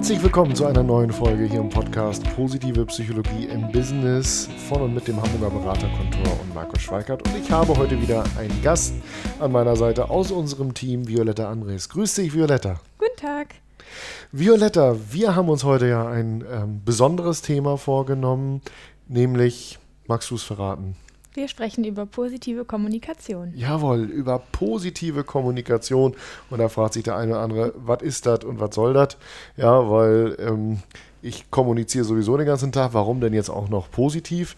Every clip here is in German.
Herzlich willkommen zu einer neuen Folge hier im Podcast Positive Psychologie im Business von und mit dem Hamburger Beraterkontor und Markus Schweikert. Und ich habe heute wieder einen Gast an meiner Seite aus unserem Team, Violetta Andres. Grüß dich, Violetta. Guten Tag. Violetta, wir haben uns heute ja ein ähm, besonderes Thema vorgenommen, nämlich, magst du es verraten? Wir sprechen über positive Kommunikation. Jawohl, über positive Kommunikation. Und da fragt sich der eine oder andere, was ist das und was soll das? Ja, weil ähm, ich kommuniziere sowieso den ganzen Tag. Warum denn jetzt auch noch positiv?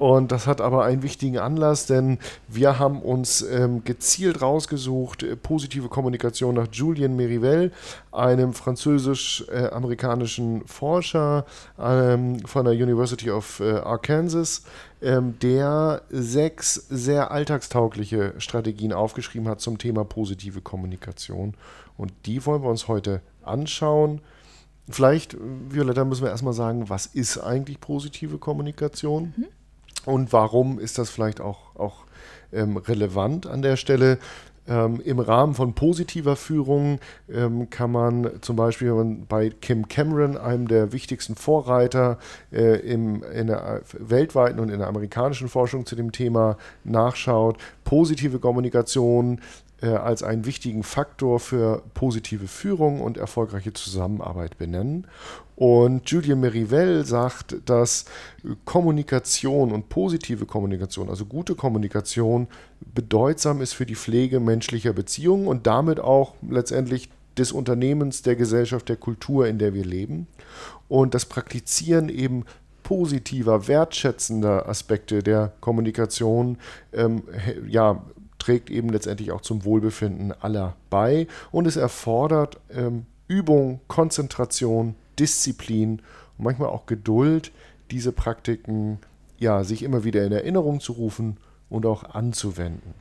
Und das hat aber einen wichtigen Anlass, denn wir haben uns ähm, gezielt rausgesucht, äh, positive Kommunikation nach Julien Merivelle, einem französisch-amerikanischen Forscher ähm, von der University of äh, Arkansas, ähm, der sechs sehr alltagstaugliche Strategien aufgeschrieben hat zum Thema positive Kommunikation. Und die wollen wir uns heute anschauen. Vielleicht, Violetta, müssen wir erstmal sagen, was ist eigentlich positive Kommunikation? Mhm. Und warum ist das vielleicht auch, auch ähm, relevant an der Stelle? Ähm, Im Rahmen von positiver Führung ähm, kann man zum Beispiel bei Kim Cameron, einem der wichtigsten Vorreiter äh, im, in der weltweiten und in der amerikanischen Forschung zu dem Thema nachschaut, positive Kommunikation als einen wichtigen Faktor für positive Führung und erfolgreiche Zusammenarbeit benennen. Und Julien Merivelle sagt, dass Kommunikation und positive Kommunikation, also gute Kommunikation, bedeutsam ist für die Pflege menschlicher Beziehungen und damit auch letztendlich des Unternehmens, der Gesellschaft, der Kultur, in der wir leben. Und das Praktizieren eben positiver, wertschätzender Aspekte der Kommunikation ähm, ja, trägt eben letztendlich auch zum Wohlbefinden aller bei und es erfordert ähm, Übung, Konzentration, Disziplin und manchmal auch Geduld, diese Praktiken ja, sich immer wieder in Erinnerung zu rufen und auch anzuwenden.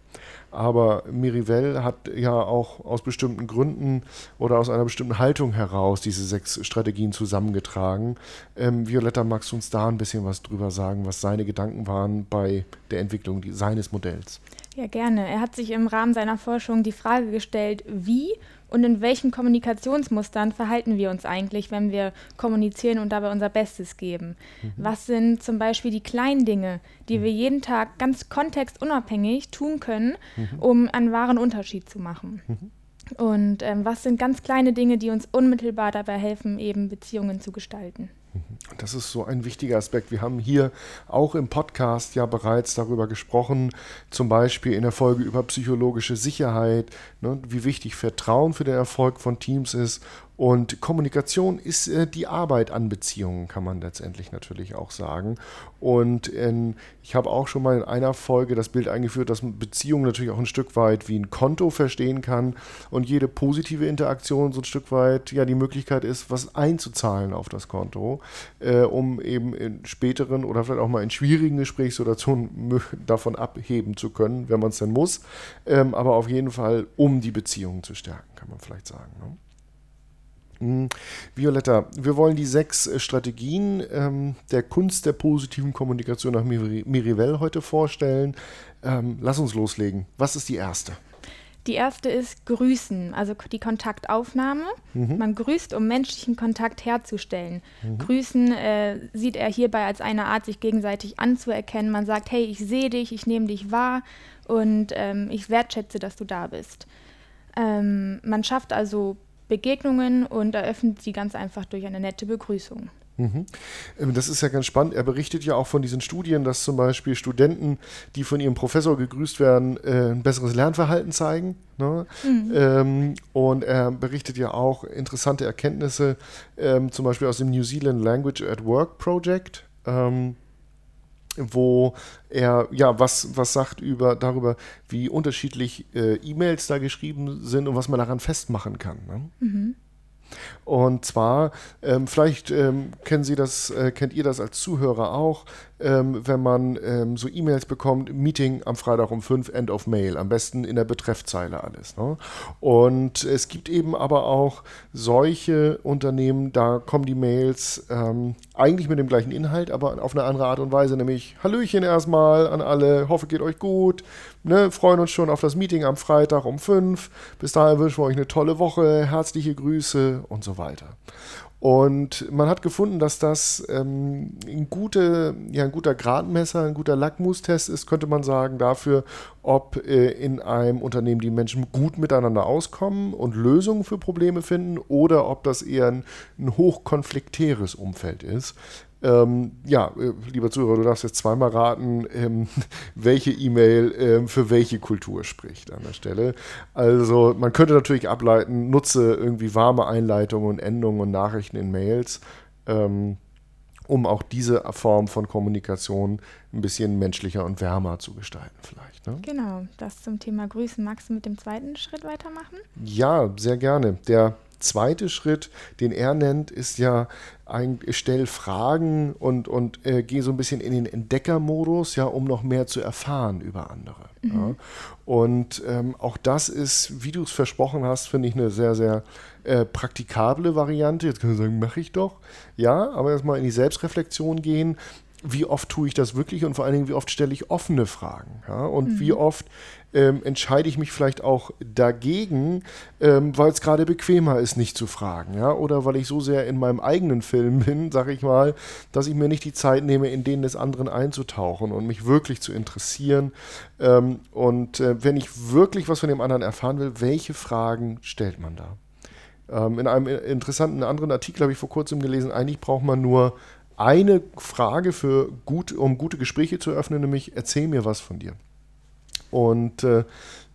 Aber Mirivell hat ja auch aus bestimmten Gründen oder aus einer bestimmten Haltung heraus diese sechs Strategien zusammengetragen. Ähm, Violetta, magst du uns da ein bisschen was drüber sagen, was seine Gedanken waren bei der Entwicklung seines Modells? Ja, gerne. Er hat sich im Rahmen seiner Forschung die Frage gestellt, wie und in welchen Kommunikationsmustern verhalten wir uns eigentlich, wenn wir kommunizieren und dabei unser Bestes geben? Mhm. Was sind zum Beispiel die kleinen Dinge, die mhm. wir jeden Tag ganz kontextunabhängig tun können, mhm. um einen wahren Unterschied zu machen? Mhm. Und ähm, was sind ganz kleine Dinge, die uns unmittelbar dabei helfen, eben Beziehungen zu gestalten? Das ist so ein wichtiger Aspekt. Wir haben hier auch im Podcast ja bereits darüber gesprochen, zum Beispiel in der Folge über psychologische Sicherheit, ne, wie wichtig Vertrauen für den Erfolg von Teams ist und Kommunikation ist äh, die Arbeit an Beziehungen, kann man letztendlich natürlich auch sagen. Und in, ich habe auch schon mal in einer Folge das Bild eingeführt, dass Beziehungen natürlich auch ein Stück weit wie ein Konto verstehen kann und jede positive Interaktion so ein Stück weit ja die Möglichkeit ist, was einzuzahlen auf das Konto, äh, um eben in späteren oder vielleicht auch mal in schwierigen Gesprächssituationen davon abheben zu können, wenn man es denn muss. Ähm, aber auf jeden Fall, um die Beziehungen zu stärken, kann man vielleicht sagen. Ne? Hm, Violetta, wir wollen die sechs äh, Strategien ähm, der Kunst der positiven Kommunikation nach Mirivell heute vorstellen. Ähm, lass uns loslegen. Was ist die erste? Die erste ist Grüßen, also die Kontaktaufnahme. Mhm. Man grüßt, um menschlichen Kontakt herzustellen. Mhm. Grüßen äh, sieht er hierbei als eine Art, sich gegenseitig anzuerkennen. Man sagt, hey, ich sehe dich, ich nehme dich wahr und ähm, ich wertschätze, dass du da bist. Ähm, man schafft also Begegnungen und eröffnet sie ganz einfach durch eine nette Begrüßung. Mhm. Ähm, das ist ja ganz spannend. Er berichtet ja auch von diesen Studien, dass zum Beispiel Studenten, die von ihrem Professor gegrüßt werden, äh, ein besseres Lernverhalten zeigen. Ne? Mhm. Ähm, und er berichtet ja auch interessante Erkenntnisse, ähm, zum Beispiel aus dem New Zealand Language at Work Project. Wo er ja was, was sagt über darüber, wie unterschiedlich äh, E-Mails da geschrieben sind und was man daran festmachen kann. Ne? Mhm. Und zwar, ähm, vielleicht ähm, kennen Sie das, äh, kennt ihr das als Zuhörer auch, ähm, wenn man ähm, so E-Mails bekommt, Meeting am Freitag um 5, End of Mail, am besten in der Betreffzeile alles. Ne? Und es gibt eben aber auch solche Unternehmen, da kommen die Mails ähm, eigentlich mit dem gleichen Inhalt, aber auf eine andere Art und Weise, nämlich Hallöchen erstmal an alle, hoffe geht euch gut, ne? freuen uns schon auf das Meeting am Freitag um 5, bis dahin wünschen wir euch eine tolle Woche, herzliche Grüße und so weiter. Und man hat gefunden, dass das ähm, ein, gute, ja, ein guter Gradmesser, ein guter Lackmustest ist, könnte man sagen, dafür, ob äh, in einem Unternehmen die Menschen gut miteinander auskommen und Lösungen für Probleme finden oder ob das eher ein, ein hochkonfliktäres Umfeld ist. Ähm, ja, äh, lieber Zuhörer, du darfst jetzt zweimal raten, ähm, welche E-Mail ähm, für welche Kultur spricht an der Stelle. Also man könnte natürlich ableiten, nutze irgendwie warme Einleitungen und Endungen und Nachrichten in Mails, ähm, um auch diese Form von Kommunikation ein bisschen menschlicher und wärmer zu gestalten vielleicht. Ne? Genau, das zum Thema Grüßen. Magst du mit dem zweiten Schritt weitermachen? Ja, sehr gerne. Der zweite Schritt, den er nennt, ist ja, ein, stell Fragen und, und äh, geh so ein bisschen in den Entdeckermodus, ja, um noch mehr zu erfahren über andere. Mhm. Ja. Und ähm, auch das ist, wie du es versprochen hast, finde ich eine sehr, sehr äh, praktikable Variante. Jetzt können wir sagen, mache ich doch. Ja, aber erstmal in die Selbstreflexion gehen wie oft tue ich das wirklich und vor allen Dingen, wie oft stelle ich offene Fragen? Ja? Und mhm. wie oft ähm, entscheide ich mich vielleicht auch dagegen, ähm, weil es gerade bequemer ist, nicht zu fragen. Ja? Oder weil ich so sehr in meinem eigenen Film bin, sage ich mal, dass ich mir nicht die Zeit nehme, in den des anderen einzutauchen und mich wirklich zu interessieren. Ähm, und äh, wenn ich wirklich was von dem anderen erfahren will, welche Fragen stellt man da? Ähm, in einem interessanten anderen Artikel habe ich vor kurzem gelesen, eigentlich braucht man nur eine Frage für gut, um gute Gespräche zu öffnen, nämlich erzähl mir was von dir. Und äh,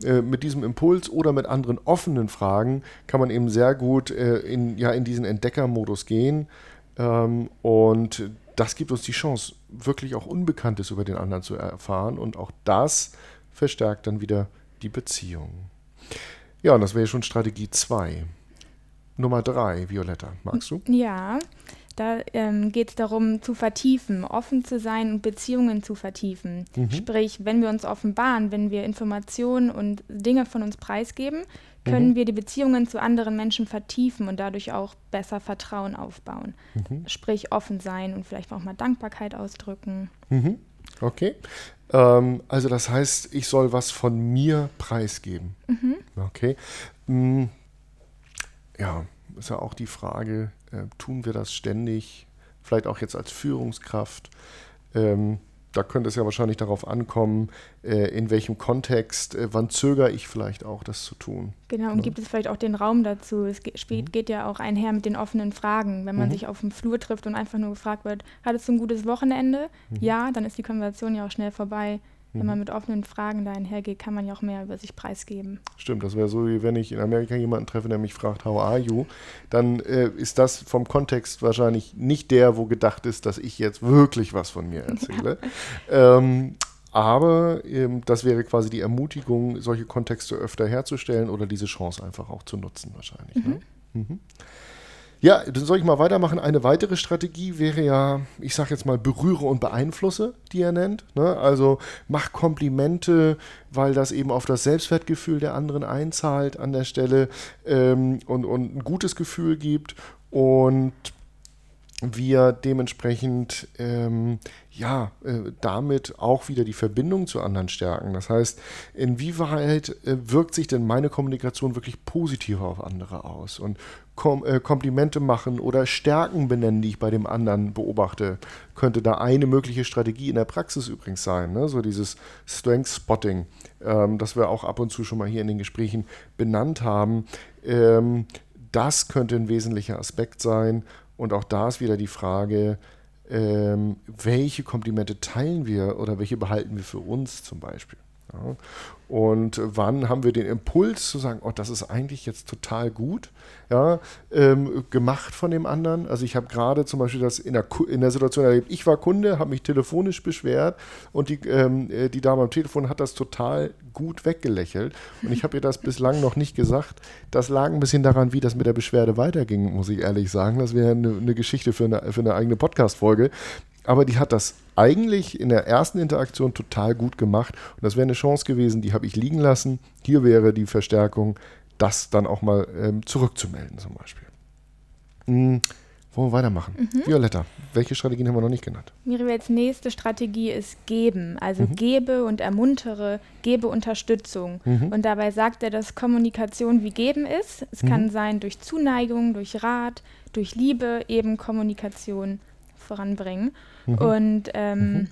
äh, mit diesem Impuls oder mit anderen offenen Fragen kann man eben sehr gut äh, in, ja, in diesen Entdeckermodus gehen. Ähm, und das gibt uns die Chance, wirklich auch Unbekanntes über den anderen zu erfahren. Und auch das verstärkt dann wieder die Beziehung. Ja, und das wäre schon Strategie 2. Nummer 3, Violetta, magst du? Ja, da ähm, geht es darum, zu vertiefen, offen zu sein und Beziehungen zu vertiefen. Mhm. Sprich, wenn wir uns offenbaren, wenn wir Informationen und Dinge von uns preisgeben, können mhm. wir die Beziehungen zu anderen Menschen vertiefen und dadurch auch besser Vertrauen aufbauen. Mhm. Sprich, offen sein und vielleicht auch mal Dankbarkeit ausdrücken. Mhm. Okay. Ähm, also das heißt, ich soll was von mir preisgeben. Mhm. Okay. Hm. Ja, ist ja auch die Frage, äh, tun wir das ständig, vielleicht auch jetzt als Führungskraft? Ähm, da könnte es ja wahrscheinlich darauf ankommen, äh, in welchem Kontext, äh, wann zögere ich vielleicht auch, das zu tun. Genau, und ja. gibt es vielleicht auch den Raum dazu. Es geht, mhm. geht ja auch einher mit den offenen Fragen. Wenn man mhm. sich auf dem Flur trifft und einfach nur gefragt wird, hattest du ein gutes Wochenende? Mhm. Ja, dann ist die Konversation ja auch schnell vorbei. Wenn man mhm. mit offenen Fragen da einhergeht, kann man ja auch mehr über sich preisgeben. Stimmt, das wäre so, wie wenn ich in Amerika jemanden treffe, der mich fragt, how are you? Dann äh, ist das vom Kontext wahrscheinlich nicht der, wo gedacht ist, dass ich jetzt wirklich was von mir erzähle. Ja. Ähm, aber ähm, das wäre quasi die Ermutigung, solche Kontexte öfter herzustellen oder diese Chance einfach auch zu nutzen, wahrscheinlich. Mhm. Ne? Mhm. Ja, dann soll ich mal weitermachen. Eine weitere Strategie wäre ja, ich sage jetzt mal, berühre und beeinflusse, die er nennt. Ne? Also mach Komplimente, weil das eben auf das Selbstwertgefühl der anderen einzahlt an der Stelle ähm, und, und ein gutes Gefühl gibt. Und wir dementsprechend ähm, ja äh, damit auch wieder die Verbindung zu anderen stärken. Das heißt, inwieweit äh, wirkt sich denn meine Kommunikation wirklich positiv auf andere aus? Und Kom äh, Komplimente machen oder Stärken benennen, die ich bei dem anderen beobachte, könnte da eine mögliche Strategie in der Praxis übrigens sein. Ne? So dieses Strength Spotting, ähm, das wir auch ab und zu schon mal hier in den Gesprächen benannt haben. Ähm, das könnte ein wesentlicher Aspekt sein und auch da ist wieder die Frage, ähm, welche Komplimente teilen wir oder welche behalten wir für uns zum Beispiel. Ja. Und wann haben wir den Impuls zu sagen, oh, das ist eigentlich jetzt total gut, ja, ähm, gemacht von dem anderen. Also ich habe gerade zum Beispiel das in der, in der Situation erlebt, ich war Kunde, habe mich telefonisch beschwert und die, ähm, äh, die Dame am Telefon hat das total gut weggelächelt. Und ich habe ihr das bislang noch nicht gesagt. Das lag ein bisschen daran, wie das mit der Beschwerde weiterging, muss ich ehrlich sagen. Das wäre eine, eine Geschichte für eine, für eine eigene Podcast-Folge. Aber die hat das eigentlich in der ersten Interaktion total gut gemacht. Und das wäre eine Chance gewesen, die habe ich liegen lassen. Hier wäre die Verstärkung, das dann auch mal ähm, zurückzumelden zum Beispiel. Hm, wollen wir weitermachen? Mhm. Violetta, welche Strategien haben wir noch nicht genannt? Mirivels nächste Strategie ist geben. Also mhm. gebe und ermuntere, gebe Unterstützung. Mhm. Und dabei sagt er, dass Kommunikation wie geben ist. Es kann mhm. sein durch Zuneigung, durch Rat, durch Liebe eben Kommunikation voranbringen. Mhm. Und ähm, mhm.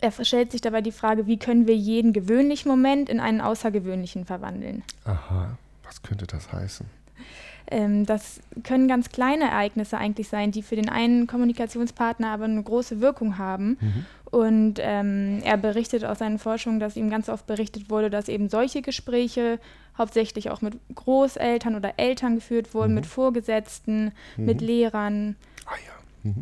er stellt sich dabei die Frage, wie können wir jeden gewöhnlichen Moment in einen außergewöhnlichen verwandeln? Aha, was könnte das heißen? Ähm, das können ganz kleine Ereignisse eigentlich sein, die für den einen Kommunikationspartner aber eine große Wirkung haben. Mhm. Und ähm, er berichtet aus seinen Forschungen, dass ihm ganz oft berichtet wurde, dass eben solche Gespräche hauptsächlich auch mit Großeltern oder Eltern geführt wurden, mhm. mit Vorgesetzten, mhm. mit Lehrern. Ah ja.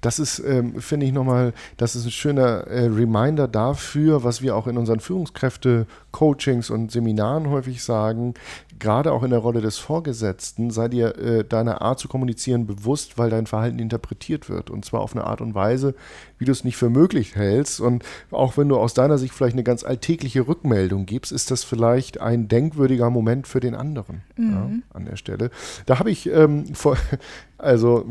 Das ist, ähm, finde ich nochmal, das ist ein schöner äh, Reminder dafür, was wir auch in unseren Führungskräfte-Coachings und Seminaren häufig sagen. Gerade auch in der Rolle des Vorgesetzten sei dir äh, deiner Art zu kommunizieren bewusst, weil dein Verhalten interpretiert wird. Und zwar auf eine Art und Weise, wie du es nicht für möglich hältst. Und auch wenn du aus deiner Sicht vielleicht eine ganz alltägliche Rückmeldung gibst, ist das vielleicht ein denkwürdiger Moment für den anderen mhm. ja, an der Stelle. Da habe ich ähm, vor, also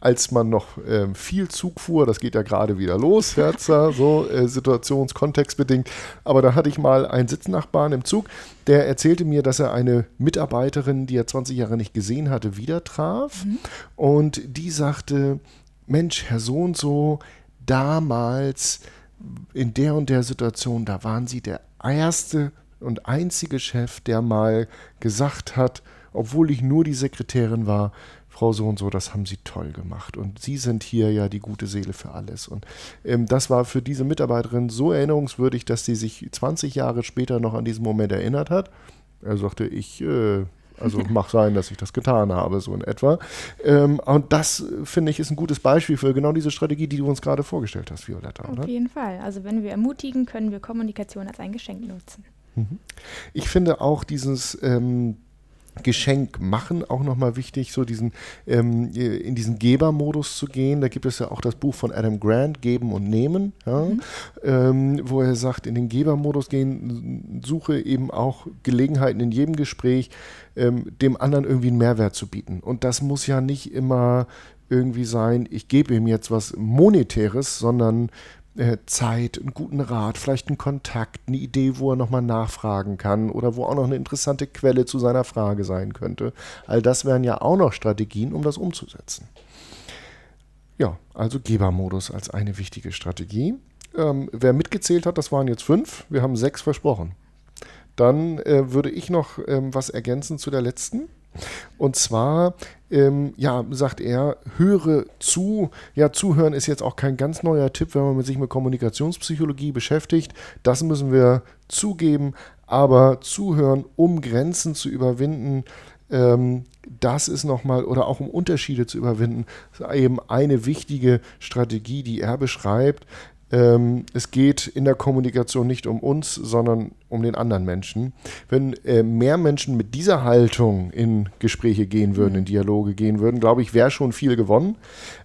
als man noch äh, viel Zug fuhr, das geht ja gerade wieder los, Herzer, so äh, situationskontextbedingt, aber da hatte ich mal einen Sitznachbarn im Zug, der erzählte mir, dass er eine Mitarbeiterin, die er 20 Jahre nicht gesehen hatte, wieder traf mhm. und die sagte, Mensch, Herr so und so, damals in der und der Situation, da waren Sie der erste und einzige Chef, der mal gesagt hat, obwohl ich nur die Sekretärin war, Frau so und so, das haben Sie toll gemacht. Und Sie sind hier ja die gute Seele für alles. Und ähm, das war für diese Mitarbeiterin so erinnerungswürdig, dass sie sich 20 Jahre später noch an diesen Moment erinnert hat. Er sagte, ich, äh, also mag sein, dass ich das getan habe, so in etwa. Ähm, und das, finde ich, ist ein gutes Beispiel für genau diese Strategie, die du uns gerade vorgestellt hast, Violetta. Auf oder? jeden Fall. Also wenn wir ermutigen, können wir Kommunikation als ein Geschenk nutzen. Mhm. Ich finde auch dieses ähm, Geschenk machen auch nochmal wichtig, so diesen ähm, in diesen Gebermodus zu gehen. Da gibt es ja auch das Buch von Adam Grant, Geben und Nehmen, ja, mhm. ähm, wo er sagt, in den Gebermodus gehen, suche eben auch Gelegenheiten in jedem Gespräch, ähm, dem anderen irgendwie einen Mehrwert zu bieten. Und das muss ja nicht immer irgendwie sein, ich gebe ihm jetzt was Monetäres, sondern äh, Zeit, einen guten Rat, vielleicht einen Kontakt, eine Idee, wo er nochmal nachfragen kann oder wo auch noch eine interessante Quelle zu seiner Frage sein könnte. All das wären ja auch noch Strategien, um das umzusetzen. Ja, also Gebermodus als eine wichtige Strategie. Ähm, wer mitgezählt hat, das waren jetzt fünf. Wir haben sechs versprochen. Dann äh, würde ich noch ähm, was ergänzen zu der letzten. Und zwar, ähm, ja, sagt er, höre zu. Ja, zuhören ist jetzt auch kein ganz neuer Tipp, wenn man sich mit Kommunikationspsychologie beschäftigt. Das müssen wir zugeben. Aber zuhören, um Grenzen zu überwinden, ähm, das ist nochmal, oder auch um Unterschiede zu überwinden, eben eine wichtige Strategie, die er beschreibt. Ähm, es geht in der Kommunikation nicht um uns, sondern um den anderen Menschen. Wenn äh, mehr Menschen mit dieser Haltung in Gespräche gehen würden, in Dialoge gehen würden, glaube ich, wäre schon viel gewonnen.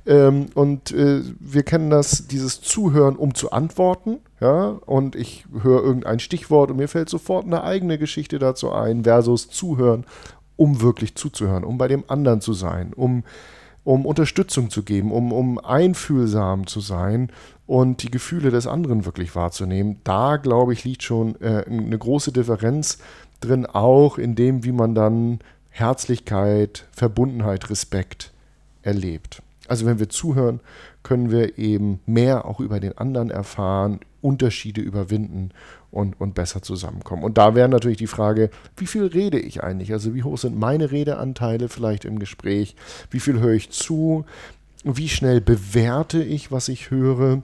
Ähm, und äh, wir kennen das, dieses Zuhören, um zu antworten. Ja, und ich höre irgendein Stichwort und mir fällt sofort eine eigene Geschichte dazu ein, versus Zuhören, um wirklich zuzuhören, um bei dem anderen zu sein, um um Unterstützung zu geben, um, um einfühlsam zu sein und die Gefühle des anderen wirklich wahrzunehmen. Da, glaube ich, liegt schon äh, eine große Differenz drin, auch in dem, wie man dann Herzlichkeit, Verbundenheit, Respekt erlebt. Also wenn wir zuhören, können wir eben mehr auch über den anderen erfahren, Unterschiede überwinden und, und besser zusammenkommen. Und da wäre natürlich die Frage, wie viel rede ich eigentlich? Also wie hoch sind meine Redeanteile vielleicht im Gespräch? Wie viel höre ich zu? Wie schnell bewerte ich, was ich höre?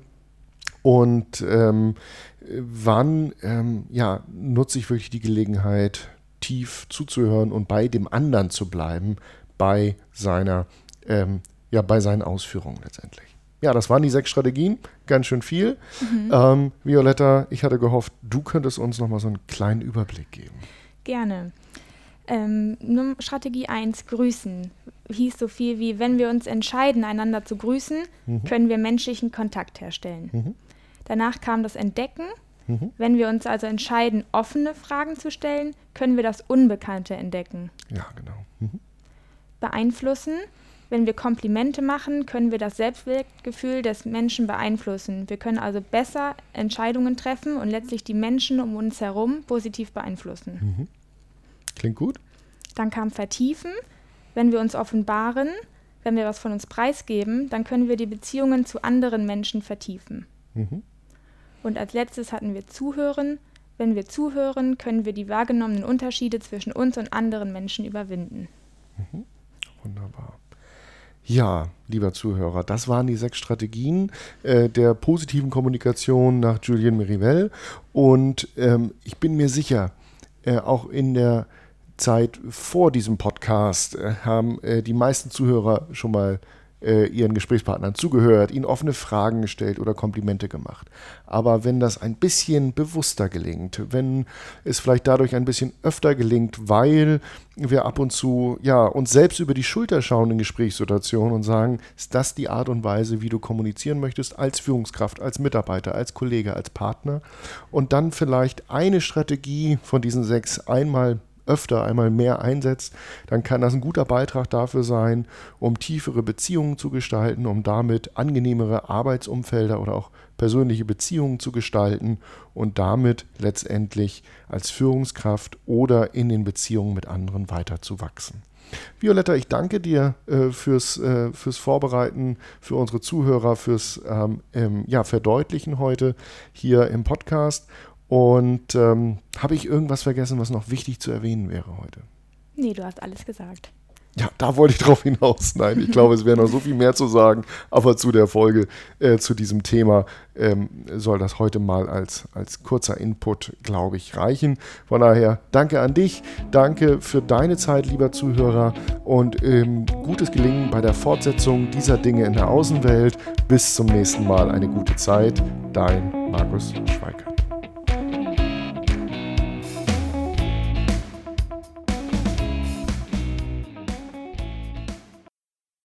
Und ähm, wann ähm, ja, nutze ich wirklich die Gelegenheit, tief zuzuhören und bei dem anderen zu bleiben, bei seiner, ähm, ja, bei seinen Ausführungen letztendlich. Ja, das waren die sechs Strategien, ganz schön viel. Mhm. Ähm, Violetta, ich hatte gehofft, du könntest uns nochmal so einen kleinen Überblick geben. Gerne. Ähm, Strategie 1, grüßen. Hieß so viel wie, wenn wir uns entscheiden, einander zu grüßen, mhm. können wir menschlichen Kontakt herstellen. Mhm. Danach kam das Entdecken. Mhm. Wenn wir uns also entscheiden, offene Fragen zu stellen, können wir das Unbekannte entdecken. Ja, genau. Mhm. Beeinflussen. Wenn wir Komplimente machen, können wir das Selbstwertgefühl des Menschen beeinflussen. Wir können also besser Entscheidungen treffen und letztlich die Menschen um uns herum positiv beeinflussen. Mhm. Klingt gut. Dann kam Vertiefen. Wenn wir uns offenbaren, wenn wir was von uns preisgeben, dann können wir die Beziehungen zu anderen Menschen vertiefen. Mhm. Und als letztes hatten wir Zuhören. Wenn wir zuhören, können wir die wahrgenommenen Unterschiede zwischen uns und anderen Menschen überwinden. Mhm. Wunderbar. Ja, lieber Zuhörer, das waren die sechs Strategien äh, der positiven Kommunikation nach Julien Merivelle. Und ähm, ich bin mir sicher, äh, auch in der Zeit vor diesem Podcast äh, haben äh, die meisten Zuhörer schon mal äh, ihren Gesprächspartnern zugehört, ihnen offene Fragen gestellt oder Komplimente gemacht. Aber wenn das ein bisschen bewusster gelingt, wenn es vielleicht dadurch ein bisschen öfter gelingt, weil wir ab und zu ja uns selbst über die Schulter schauen in Gesprächssituationen und sagen, ist das die Art und Weise, wie du kommunizieren möchtest als Führungskraft, als Mitarbeiter, als Kollege, als Partner und dann vielleicht eine Strategie von diesen sechs einmal öfter, einmal mehr einsetzt, dann kann das ein guter Beitrag dafür sein, um tiefere Beziehungen zu gestalten, um damit angenehmere Arbeitsumfelder oder auch persönliche Beziehungen zu gestalten und damit letztendlich als Führungskraft oder in den Beziehungen mit anderen weiter zu wachsen. Violetta, ich danke dir äh, fürs, äh, fürs Vorbereiten, für unsere Zuhörer, fürs ähm, ähm, ja, Verdeutlichen heute hier im Podcast und ähm, habe ich irgendwas vergessen, was noch wichtig zu erwähnen wäre heute? Nee, du hast alles gesagt. Ja, da wollte ich drauf hinaus. Nein, ich glaube, es wäre noch so viel mehr zu sagen, aber zu der Folge, äh, zu diesem Thema ähm, soll das heute mal als, als kurzer Input, glaube ich, reichen. Von daher, danke an dich, danke für deine Zeit, lieber Zuhörer, und ähm, gutes Gelingen bei der Fortsetzung dieser Dinge in der Außenwelt. Bis zum nächsten Mal, eine gute Zeit. Dein Markus Schweikert.